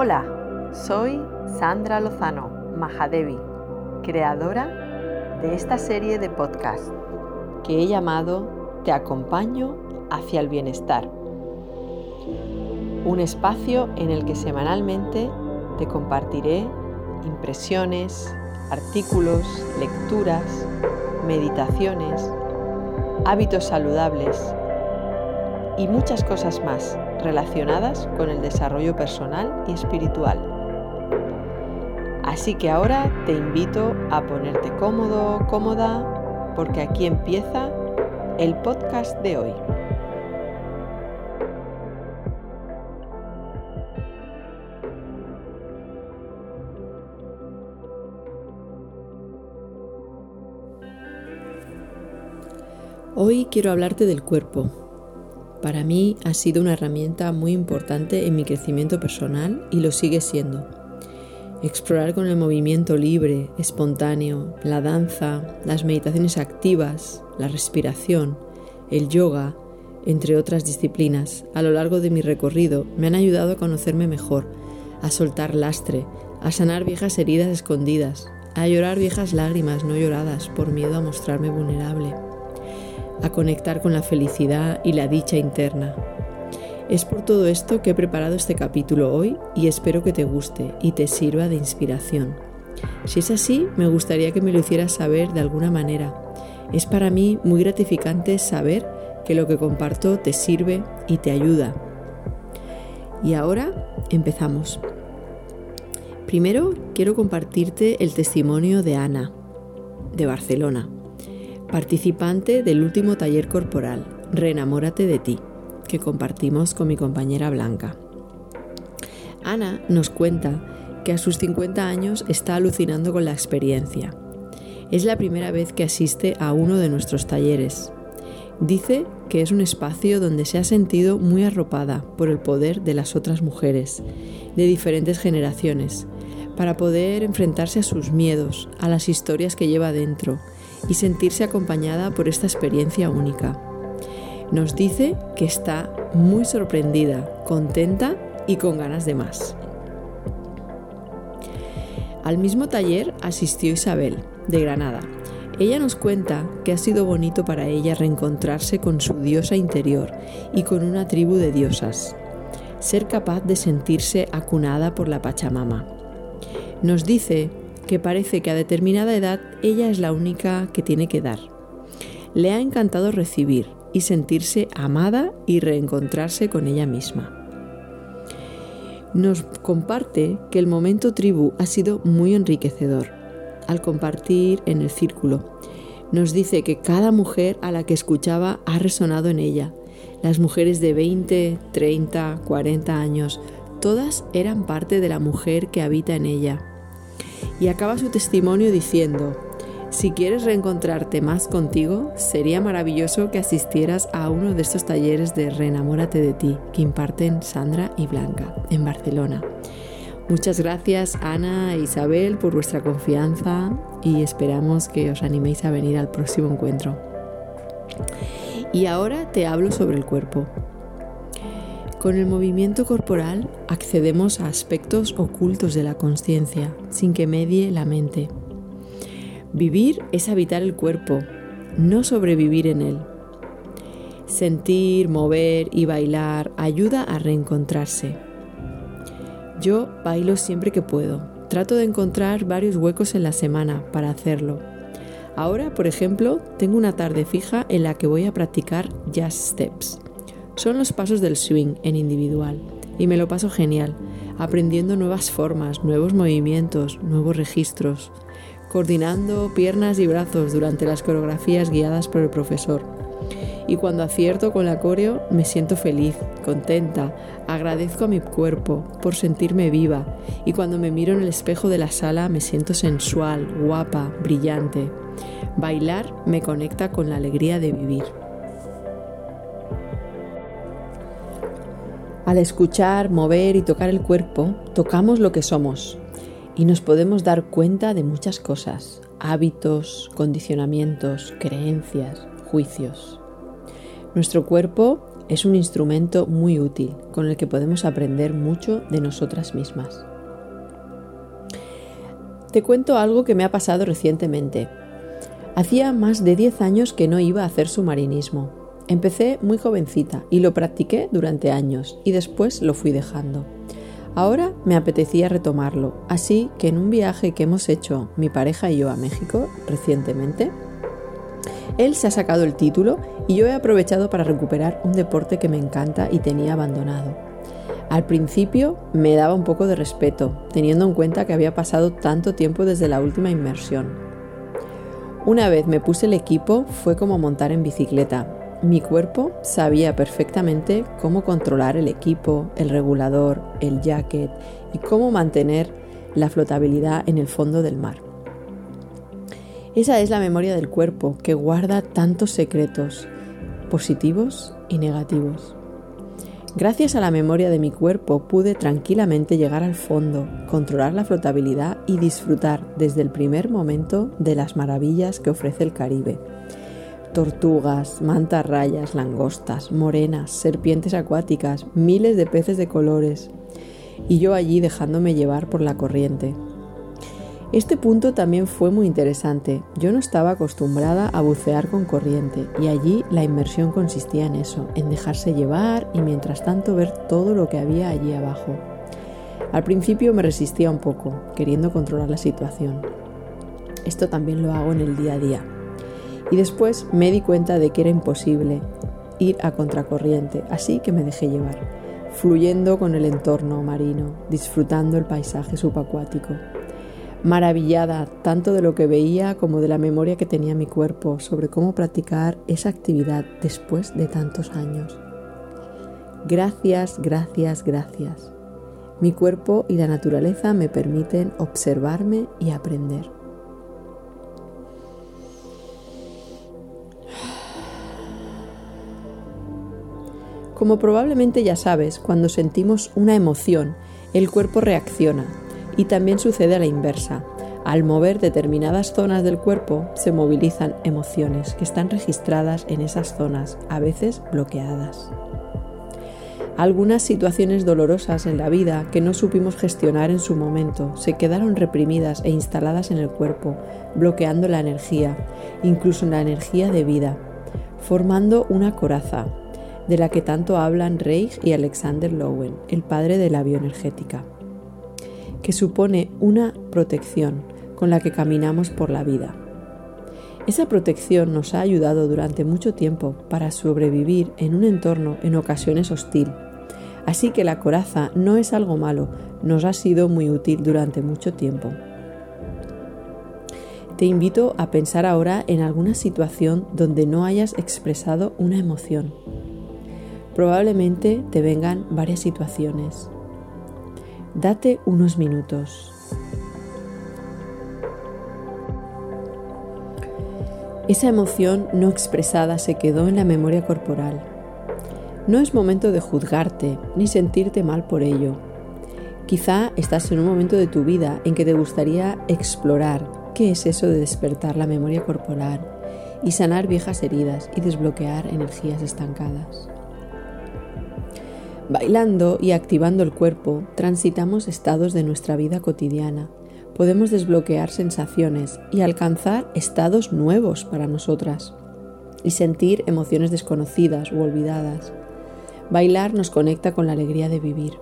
Hola, soy Sandra Lozano Mahadevi, creadora de esta serie de podcast que he llamado Te acompaño hacia el bienestar. Un espacio en el que semanalmente te compartiré impresiones, artículos, lecturas, meditaciones, hábitos saludables y muchas cosas más relacionadas con el desarrollo personal y espiritual. Así que ahora te invito a ponerte cómodo, cómoda, porque aquí empieza el podcast de hoy. Hoy quiero hablarte del cuerpo, para mí ha sido una herramienta muy importante en mi crecimiento personal y lo sigue siendo. Explorar con el movimiento libre, espontáneo, la danza, las meditaciones activas, la respiración, el yoga, entre otras disciplinas, a lo largo de mi recorrido me han ayudado a conocerme mejor, a soltar lastre, a sanar viejas heridas escondidas, a llorar viejas lágrimas no lloradas por miedo a mostrarme vulnerable a conectar con la felicidad y la dicha interna. Es por todo esto que he preparado este capítulo hoy y espero que te guste y te sirva de inspiración. Si es así, me gustaría que me lo hicieras saber de alguna manera. Es para mí muy gratificante saber que lo que comparto te sirve y te ayuda. Y ahora empezamos. Primero quiero compartirte el testimonio de Ana, de Barcelona participante del último taller corporal, Reenamórate de ti, que compartimos con mi compañera Blanca. Ana nos cuenta que a sus 50 años está alucinando con la experiencia. Es la primera vez que asiste a uno de nuestros talleres. Dice que es un espacio donde se ha sentido muy arropada por el poder de las otras mujeres, de diferentes generaciones, para poder enfrentarse a sus miedos, a las historias que lleva dentro, y sentirse acompañada por esta experiencia única. Nos dice que está muy sorprendida, contenta y con ganas de más. Al mismo taller asistió Isabel, de Granada. Ella nos cuenta que ha sido bonito para ella reencontrarse con su diosa interior y con una tribu de diosas. Ser capaz de sentirse acunada por la Pachamama. Nos dice que parece que a determinada edad ella es la única que tiene que dar. Le ha encantado recibir y sentirse amada y reencontrarse con ella misma. Nos comparte que el momento tribu ha sido muy enriquecedor al compartir en el círculo. Nos dice que cada mujer a la que escuchaba ha resonado en ella. Las mujeres de 20, 30, 40 años, todas eran parte de la mujer que habita en ella y acaba su testimonio diciendo, si quieres reencontrarte más contigo, sería maravilloso que asistieras a uno de estos talleres de Reenamórate de ti que imparten Sandra y Blanca en Barcelona. Muchas gracias Ana e Isabel por vuestra confianza y esperamos que os animéis a venir al próximo encuentro. Y ahora te hablo sobre el cuerpo. Con el movimiento corporal accedemos a aspectos ocultos de la conciencia sin que medie la mente. Vivir es habitar el cuerpo, no sobrevivir en él. Sentir, mover y bailar ayuda a reencontrarse. Yo bailo siempre que puedo. Trato de encontrar varios huecos en la semana para hacerlo. Ahora, por ejemplo, tengo una tarde fija en la que voy a practicar jazz steps son los pasos del swing en individual y me lo paso genial, aprendiendo nuevas formas, nuevos movimientos, nuevos registros, coordinando piernas y brazos durante las coreografías guiadas por el profesor. Y cuando acierto con la coreo me siento feliz, contenta, agradezco a mi cuerpo por sentirme viva y cuando me miro en el espejo de la sala me siento sensual, guapa, brillante. Bailar me conecta con la alegría de vivir. Al escuchar, mover y tocar el cuerpo, tocamos lo que somos y nos podemos dar cuenta de muchas cosas, hábitos, condicionamientos, creencias, juicios. Nuestro cuerpo es un instrumento muy útil con el que podemos aprender mucho de nosotras mismas. Te cuento algo que me ha pasado recientemente. Hacía más de 10 años que no iba a hacer submarinismo. Empecé muy jovencita y lo practiqué durante años y después lo fui dejando. Ahora me apetecía retomarlo, así que en un viaje que hemos hecho mi pareja y yo a México recientemente, él se ha sacado el título y yo he aprovechado para recuperar un deporte que me encanta y tenía abandonado. Al principio me daba un poco de respeto, teniendo en cuenta que había pasado tanto tiempo desde la última inmersión. Una vez me puse el equipo fue como montar en bicicleta. Mi cuerpo sabía perfectamente cómo controlar el equipo, el regulador, el jacket y cómo mantener la flotabilidad en el fondo del mar. Esa es la memoria del cuerpo que guarda tantos secretos, positivos y negativos. Gracias a la memoria de mi cuerpo pude tranquilamente llegar al fondo, controlar la flotabilidad y disfrutar desde el primer momento de las maravillas que ofrece el Caribe. Tortugas, mantarrayas, langostas, morenas, serpientes acuáticas, miles de peces de colores. Y yo allí dejándome llevar por la corriente, este punto también fue muy interesante. Yo no estaba acostumbrada a bucear con corriente y allí la inmersión consistía en eso, en dejarse llevar y mientras tanto ver todo lo que había allí abajo. Al principio me resistía un poco, queriendo controlar la situación. Esto también lo hago en el día a día. Y después me di cuenta de que era imposible ir a contracorriente, así que me dejé llevar, fluyendo con el entorno marino, disfrutando el paisaje subacuático maravillada tanto de lo que veía como de la memoria que tenía mi cuerpo sobre cómo practicar esa actividad después de tantos años. Gracias, gracias, gracias. Mi cuerpo y la naturaleza me permiten observarme y aprender. Como probablemente ya sabes, cuando sentimos una emoción, el cuerpo reacciona y también sucede a la inversa. Al mover determinadas zonas del cuerpo se movilizan emociones que están registradas en esas zonas, a veces bloqueadas. Algunas situaciones dolorosas en la vida que no supimos gestionar en su momento se quedaron reprimidas e instaladas en el cuerpo, bloqueando la energía, incluso la energía de vida, formando una coraza, de la que tanto hablan Reich y Alexander Lowen, el padre de la bioenergética que supone una protección con la que caminamos por la vida. Esa protección nos ha ayudado durante mucho tiempo para sobrevivir en un entorno en ocasiones hostil. Así que la coraza no es algo malo, nos ha sido muy útil durante mucho tiempo. Te invito a pensar ahora en alguna situación donde no hayas expresado una emoción. Probablemente te vengan varias situaciones. Date unos minutos. Esa emoción no expresada se quedó en la memoria corporal. No es momento de juzgarte ni sentirte mal por ello. Quizá estás en un momento de tu vida en que te gustaría explorar qué es eso de despertar la memoria corporal y sanar viejas heridas y desbloquear energías estancadas. Bailando y activando el cuerpo, transitamos estados de nuestra vida cotidiana. Podemos desbloquear sensaciones y alcanzar estados nuevos para nosotras y sentir emociones desconocidas u olvidadas. Bailar nos conecta con la alegría de vivir.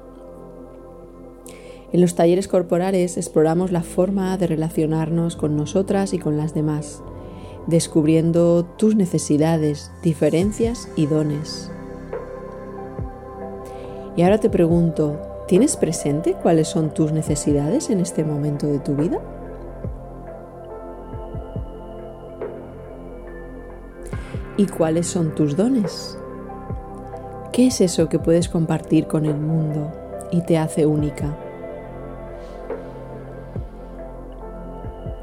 En los talleres corporales exploramos la forma de relacionarnos con nosotras y con las demás, descubriendo tus necesidades, diferencias y dones. Y ahora te pregunto, ¿tienes presente cuáles son tus necesidades en este momento de tu vida? ¿Y cuáles son tus dones? ¿Qué es eso que puedes compartir con el mundo y te hace única?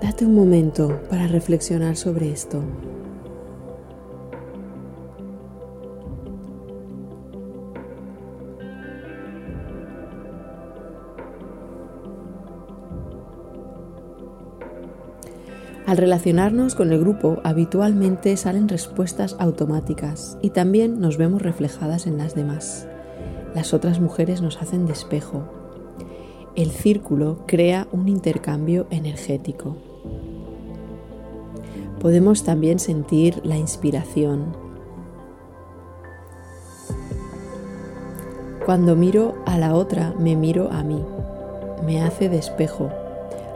Date un momento para reflexionar sobre esto. Al relacionarnos con el grupo habitualmente salen respuestas automáticas y también nos vemos reflejadas en las demás. Las otras mujeres nos hacen despejo. El círculo crea un intercambio energético. Podemos también sentir la inspiración. Cuando miro a la otra, me miro a mí. Me hace despejo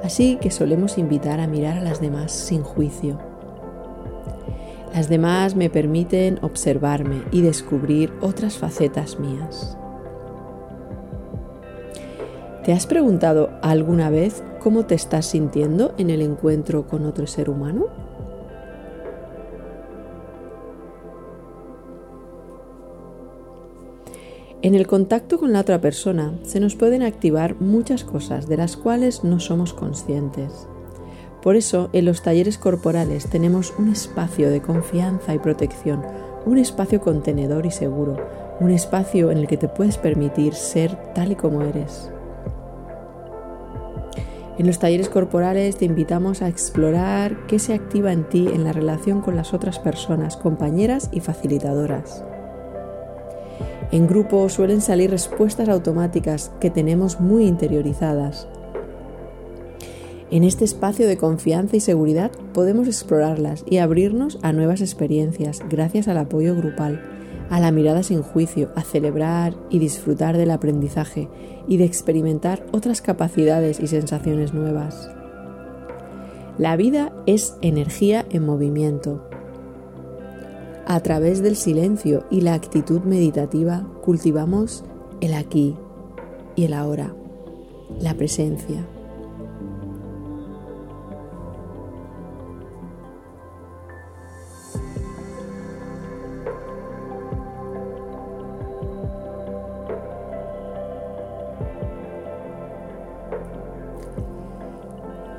Así que solemos invitar a mirar a las demás sin juicio. Las demás me permiten observarme y descubrir otras facetas mías. ¿Te has preguntado alguna vez cómo te estás sintiendo en el encuentro con otro ser humano? En el contacto con la otra persona se nos pueden activar muchas cosas de las cuales no somos conscientes. Por eso, en los talleres corporales tenemos un espacio de confianza y protección, un espacio contenedor y seguro, un espacio en el que te puedes permitir ser tal y como eres. En los talleres corporales te invitamos a explorar qué se activa en ti en la relación con las otras personas, compañeras y facilitadoras. En grupo suelen salir respuestas automáticas que tenemos muy interiorizadas. En este espacio de confianza y seguridad podemos explorarlas y abrirnos a nuevas experiencias gracias al apoyo grupal, a la mirada sin juicio, a celebrar y disfrutar del aprendizaje y de experimentar otras capacidades y sensaciones nuevas. La vida es energía en movimiento a través del silencio y la actitud meditativa cultivamos el aquí y el ahora, la presencia.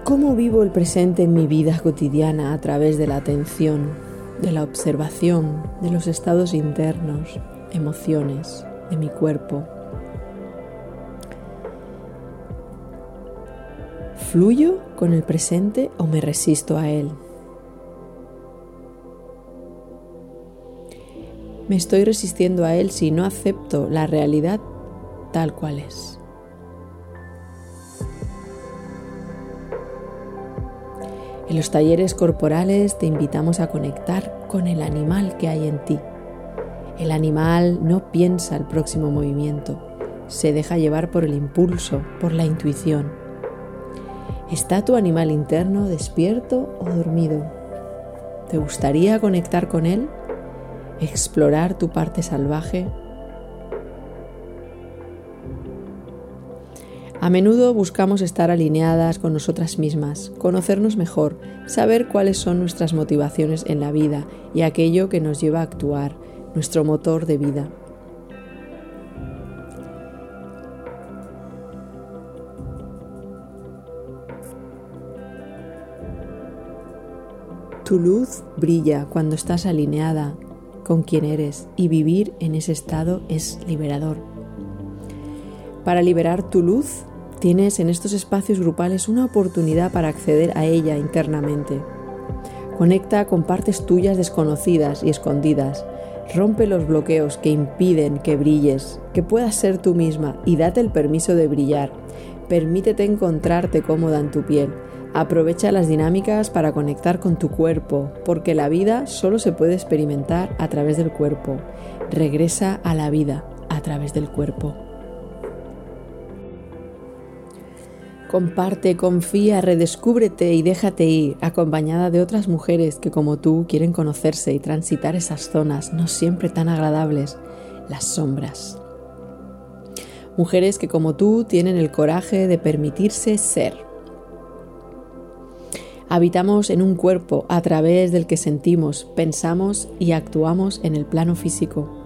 ¿Cómo vivo el presente en mi vida cotidiana a través de la atención, de la observación de los estados internos, emociones de mi cuerpo. ¿Fluyo con el presente o me resisto a él? Me estoy resistiendo a él si no acepto la realidad tal cual es. En los talleres corporales te invitamos a conectar con el animal que hay en ti. El animal no piensa el próximo movimiento, se deja llevar por el impulso, por la intuición. ¿Está tu animal interno despierto o dormido? ¿Te gustaría conectar con él? ¿Explorar tu parte salvaje? A menudo buscamos estar alineadas con nosotras mismas, conocernos mejor, saber cuáles son nuestras motivaciones en la vida y aquello que nos lleva a actuar, nuestro motor de vida. Tu luz brilla cuando estás alineada con quien eres y vivir en ese estado es liberador. Para liberar tu luz Tienes en estos espacios grupales una oportunidad para acceder a ella internamente. Conecta con partes tuyas desconocidas y escondidas. Rompe los bloqueos que impiden que brilles, que puedas ser tú misma y date el permiso de brillar. Permítete encontrarte cómoda en tu piel. Aprovecha las dinámicas para conectar con tu cuerpo, porque la vida solo se puede experimentar a través del cuerpo. Regresa a la vida a través del cuerpo. Comparte, confía, redescúbrete y déjate ir, acompañada de otras mujeres que como tú quieren conocerse y transitar esas zonas no siempre tan agradables, las sombras. Mujeres que como tú tienen el coraje de permitirse ser. Habitamos en un cuerpo a través del que sentimos, pensamos y actuamos en el plano físico.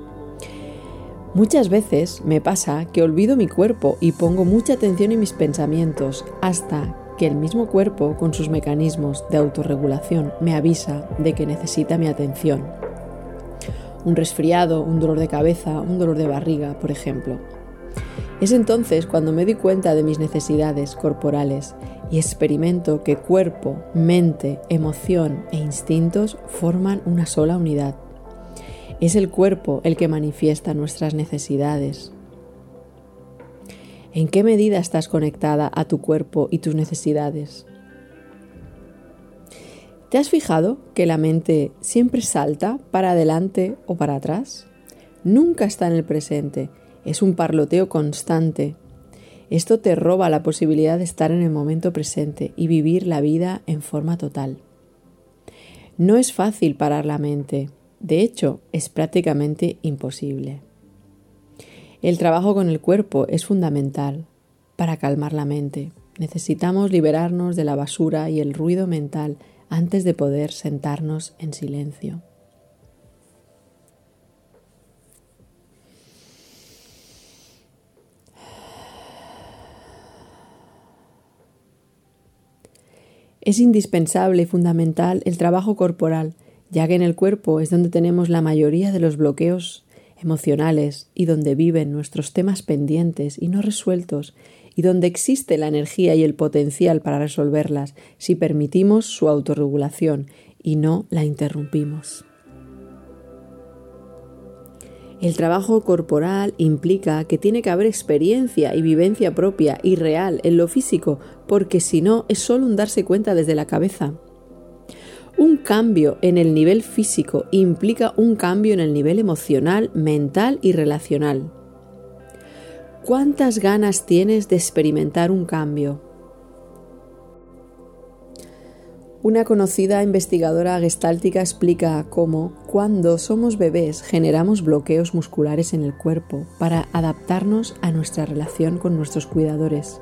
Muchas veces me pasa que olvido mi cuerpo y pongo mucha atención en mis pensamientos hasta que el mismo cuerpo, con sus mecanismos de autorregulación, me avisa de que necesita mi atención. Un resfriado, un dolor de cabeza, un dolor de barriga, por ejemplo. Es entonces cuando me doy cuenta de mis necesidades corporales y experimento que cuerpo, mente, emoción e instintos forman una sola unidad. Es el cuerpo el que manifiesta nuestras necesidades. ¿En qué medida estás conectada a tu cuerpo y tus necesidades? ¿Te has fijado que la mente siempre salta para adelante o para atrás? Nunca está en el presente es un parloteo constante. Esto te roba la posibilidad de estar en el momento presente y vivir la vida en forma total. No es fácil parar la mente, de hecho es prácticamente imposible. El trabajo con el cuerpo es fundamental para calmar la mente. Necesitamos liberarnos de la basura y el ruido mental antes de poder sentarnos en silencio. Es indispensable y fundamental el trabajo corporal, ya que en el cuerpo es donde tenemos la mayoría de los bloqueos emocionales y donde viven nuestros temas pendientes y no resueltos y donde existe la energía y el potencial para resolverlas si permitimos su autorregulación y no la interrumpimos. El trabajo corporal implica que tiene que haber experiencia y vivencia propia y real en lo físico, porque si no es solo un darse cuenta desde la cabeza. Un cambio en el nivel físico implica un cambio en el nivel emocional, mental y relacional. ¿Cuántas ganas tienes de experimentar un cambio? Una conocida investigadora gestáltica explica cómo, cuando somos bebés, generamos bloqueos musculares en el cuerpo para adaptarnos a nuestra relación con nuestros cuidadores.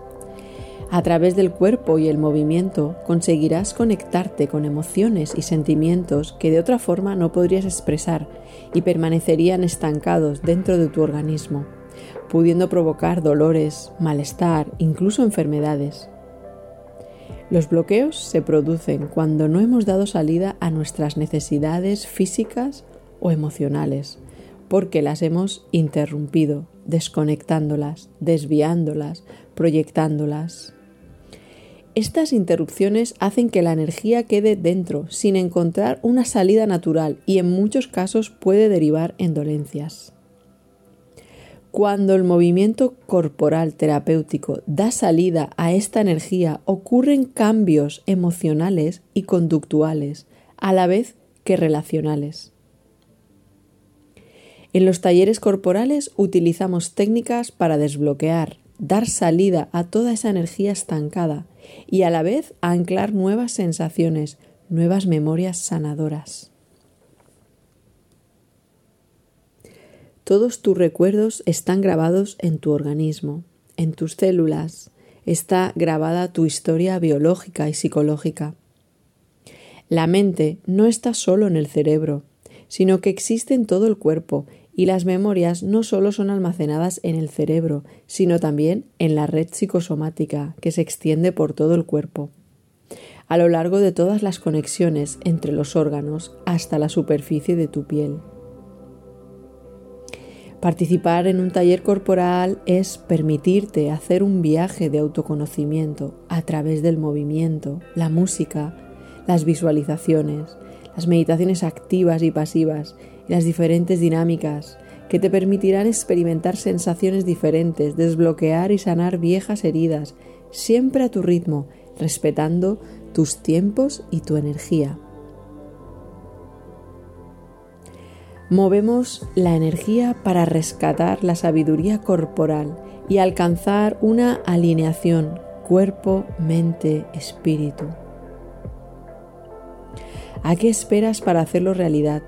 A través del cuerpo y el movimiento conseguirás conectarte con emociones y sentimientos que de otra forma no podrías expresar y permanecerían estancados dentro de tu organismo, pudiendo provocar dolores, malestar, incluso enfermedades. Los bloqueos se producen cuando no hemos dado salida a nuestras necesidades físicas o emocionales, porque las hemos interrumpido, desconectándolas, desviándolas, proyectándolas. Estas interrupciones hacen que la energía quede dentro sin encontrar una salida natural y en muchos casos puede derivar en dolencias. Cuando el movimiento corporal terapéutico da salida a esta energía, ocurren cambios emocionales y conductuales, a la vez que relacionales. En los talleres corporales utilizamos técnicas para desbloquear, dar salida a toda esa energía estancada y a la vez anclar nuevas sensaciones, nuevas memorias sanadoras. Todos tus recuerdos están grabados en tu organismo, en tus células. Está grabada tu historia biológica y psicológica. La mente no está solo en el cerebro, sino que existe en todo el cuerpo y las memorias no solo son almacenadas en el cerebro, sino también en la red psicosomática que se extiende por todo el cuerpo, a lo largo de todas las conexiones entre los órganos hasta la superficie de tu piel. Participar en un taller corporal es permitirte hacer un viaje de autoconocimiento a través del movimiento, la música, las visualizaciones, las meditaciones activas y pasivas y las diferentes dinámicas que te permitirán experimentar sensaciones diferentes, desbloquear y sanar viejas heridas, siempre a tu ritmo, respetando tus tiempos y tu energía. movemos la energía para rescatar la sabiduría corporal y alcanzar una alineación cuerpo, mente, espíritu. ¿A qué esperas para hacerlo realidad?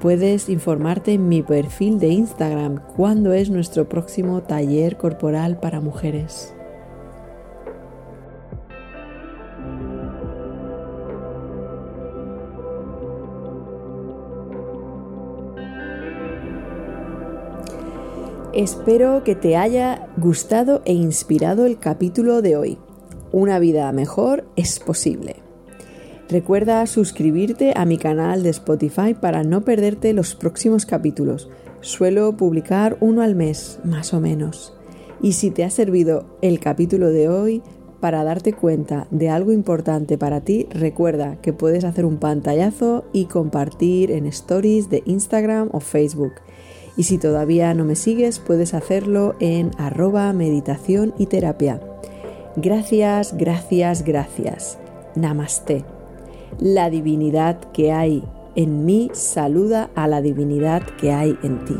Puedes informarte en mi perfil de Instagram cuándo es nuestro próximo taller corporal para mujeres. Espero que te haya gustado e inspirado el capítulo de hoy. Una vida mejor es posible. Recuerda suscribirte a mi canal de Spotify para no perderte los próximos capítulos. Suelo publicar uno al mes, más o menos. Y si te ha servido el capítulo de hoy para darte cuenta de algo importante para ti, recuerda que puedes hacer un pantallazo y compartir en stories de Instagram o Facebook. Y si todavía no me sigues, puedes hacerlo en arroba meditación y terapia. Gracias, gracias, gracias. Namaste. La divinidad que hay en mí saluda a la divinidad que hay en ti.